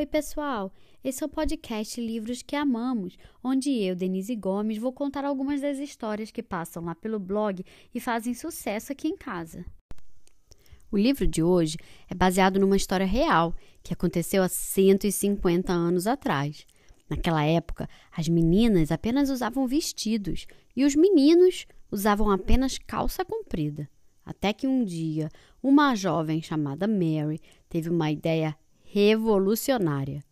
Oi, pessoal! Esse é o podcast Livros que Amamos, onde eu, Denise Gomes, vou contar algumas das histórias que passam lá pelo blog e fazem sucesso aqui em casa. O livro de hoje é baseado numa história real que aconteceu há 150 anos atrás. Naquela época, as meninas apenas usavam vestidos e os meninos usavam apenas calça comprida. Até que um dia, uma jovem chamada Mary teve uma ideia revolucionária.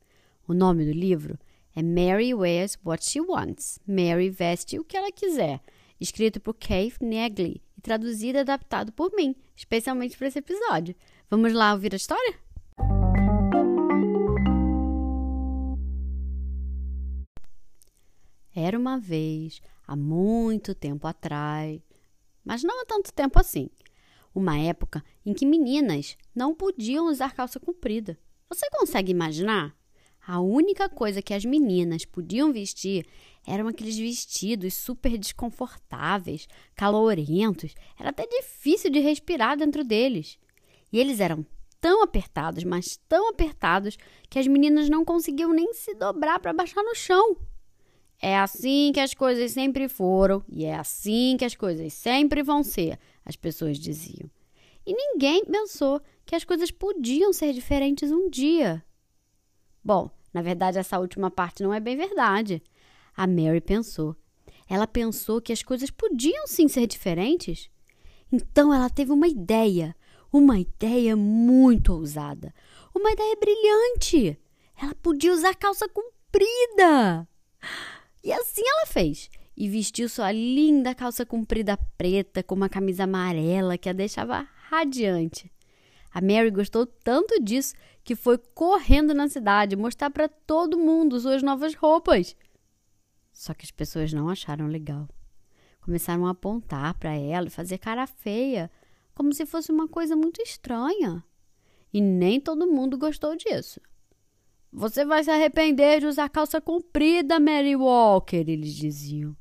O nome do livro é Mary Wears What She Wants. Mary veste o que ela quiser. Escrito por Keith Negley e traduzido e adaptado por mim, especialmente para esse episódio. Vamos lá ouvir a história? Era uma vez, há muito tempo atrás, mas não há tanto tempo assim, uma época em que meninas não podiam usar calça comprida. Você consegue imaginar? A única coisa que as meninas podiam vestir eram aqueles vestidos super desconfortáveis, calorentos. Era até difícil de respirar dentro deles. E eles eram tão apertados, mas tão apertados, que as meninas não conseguiam nem se dobrar para baixar no chão. É assim que as coisas sempre foram e é assim que as coisas sempre vão ser, as pessoas diziam. E ninguém pensou que as coisas podiam ser diferentes um dia. Bom, na verdade, essa última parte não é bem verdade. A Mary pensou. Ela pensou que as coisas podiam sim ser diferentes. Então ela teve uma ideia, uma ideia muito ousada, uma ideia brilhante. Ela podia usar calça comprida. E assim ela fez e vestiu sua linda calça comprida preta com uma camisa amarela que a deixava radiante. A Mary gostou tanto disso que foi correndo na cidade mostrar para todo mundo suas novas roupas. Só que as pessoas não acharam legal. Começaram a apontar para ela e fazer cara feia, como se fosse uma coisa muito estranha. E nem todo mundo gostou disso. Você vai se arrepender de usar calça comprida, Mary Walker, eles diziam.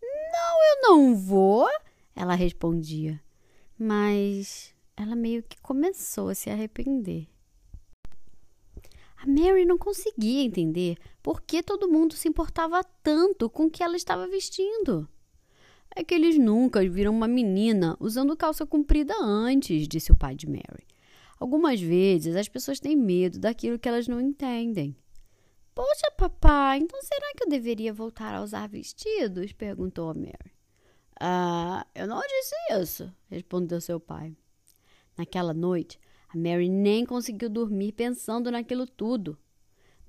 Não, eu não vou, ela respondia mas ela meio que começou a se arrepender. A Mary não conseguia entender por que todo mundo se importava tanto com o que ela estava vestindo. É que eles nunca viram uma menina usando calça comprida antes, disse o pai de Mary. Algumas vezes as pessoas têm medo daquilo que elas não entendem. Poxa, papai, então será que eu deveria voltar a usar vestidos? perguntou a Mary. Ah, eu não disse isso, respondeu seu pai. Naquela noite, a Mary nem conseguiu dormir pensando naquilo tudo.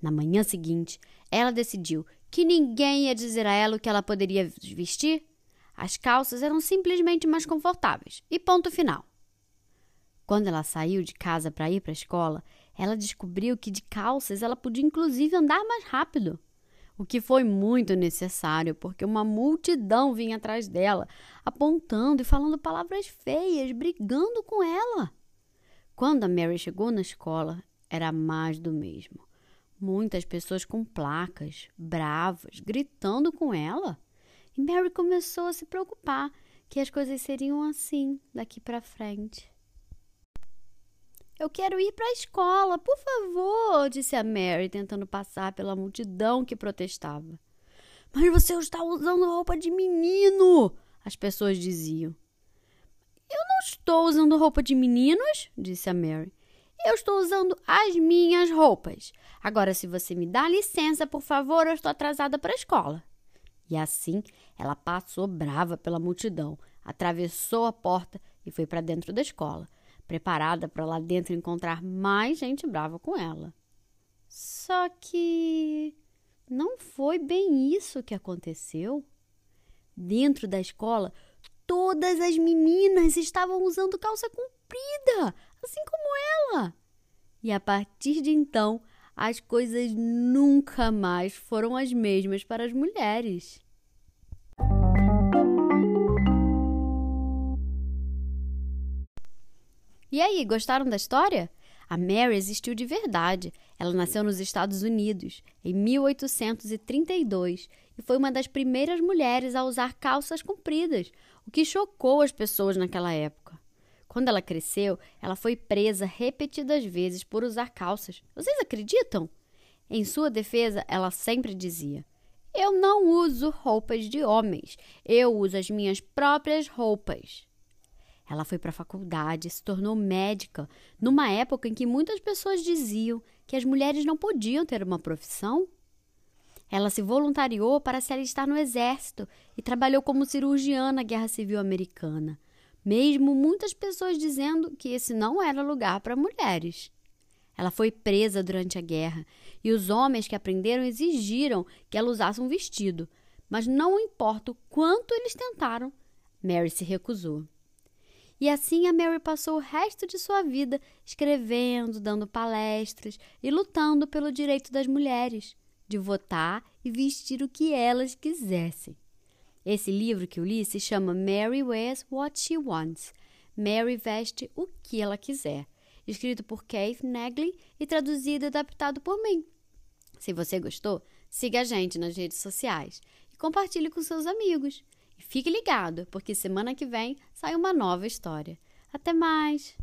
Na manhã seguinte, ela decidiu que ninguém ia dizer a ela o que ela poderia vestir. As calças eram simplesmente mais confortáveis. E ponto final. Quando ela saiu de casa para ir para a escola, ela descobriu que de calças ela podia inclusive andar mais rápido o que foi muito necessário, porque uma multidão vinha atrás dela, apontando e falando palavras feias, brigando com ela. Quando a Mary chegou na escola, era mais do mesmo. Muitas pessoas com placas, bravas, gritando com ela. E Mary começou a se preocupar que as coisas seriam assim daqui para frente. Eu quero ir para a escola, por favor, disse a Mary, tentando passar pela multidão que protestava. Mas você está usando roupa de menino, as pessoas diziam. Eu não estou usando roupa de meninos, disse a Mary. Eu estou usando as minhas roupas. Agora, se você me dá licença, por favor, eu estou atrasada para a escola. E assim ela passou brava pela multidão, atravessou a porta e foi para dentro da escola preparada para lá dentro encontrar mais gente brava com ela. Só que não foi bem isso que aconteceu. Dentro da escola, todas as meninas estavam usando calça comprida, assim como ela. E a partir de então, as coisas nunca mais foram as mesmas para as mulheres. E aí, gostaram da história? A Mary existiu de verdade. Ela nasceu nos Estados Unidos em 1832 e foi uma das primeiras mulheres a usar calças compridas, o que chocou as pessoas naquela época. Quando ela cresceu, ela foi presa repetidas vezes por usar calças. Vocês acreditam? Em sua defesa, ela sempre dizia: Eu não uso roupas de homens, eu uso as minhas próprias roupas. Ela foi para a faculdade, se tornou médica, numa época em que muitas pessoas diziam que as mulheres não podiam ter uma profissão. Ela se voluntariou para se alistar no exército e trabalhou como cirurgiã na Guerra Civil Americana, mesmo muitas pessoas dizendo que esse não era lugar para mulheres. Ela foi presa durante a guerra e os homens que aprenderam exigiram que ela usasse um vestido, mas não importa o quanto eles tentaram, Mary se recusou. E assim a Mary passou o resto de sua vida escrevendo, dando palestras e lutando pelo direito das mulheres de votar e vestir o que elas quisessem. Esse livro que eu li se chama Mary Wears What She Wants. Mary veste o que ela quiser. Escrito por Keith Nagley e traduzido e adaptado por mim. Se você gostou, siga a gente nas redes sociais e compartilhe com seus amigos. Fique ligado, porque semana que vem sai uma nova história. Até mais!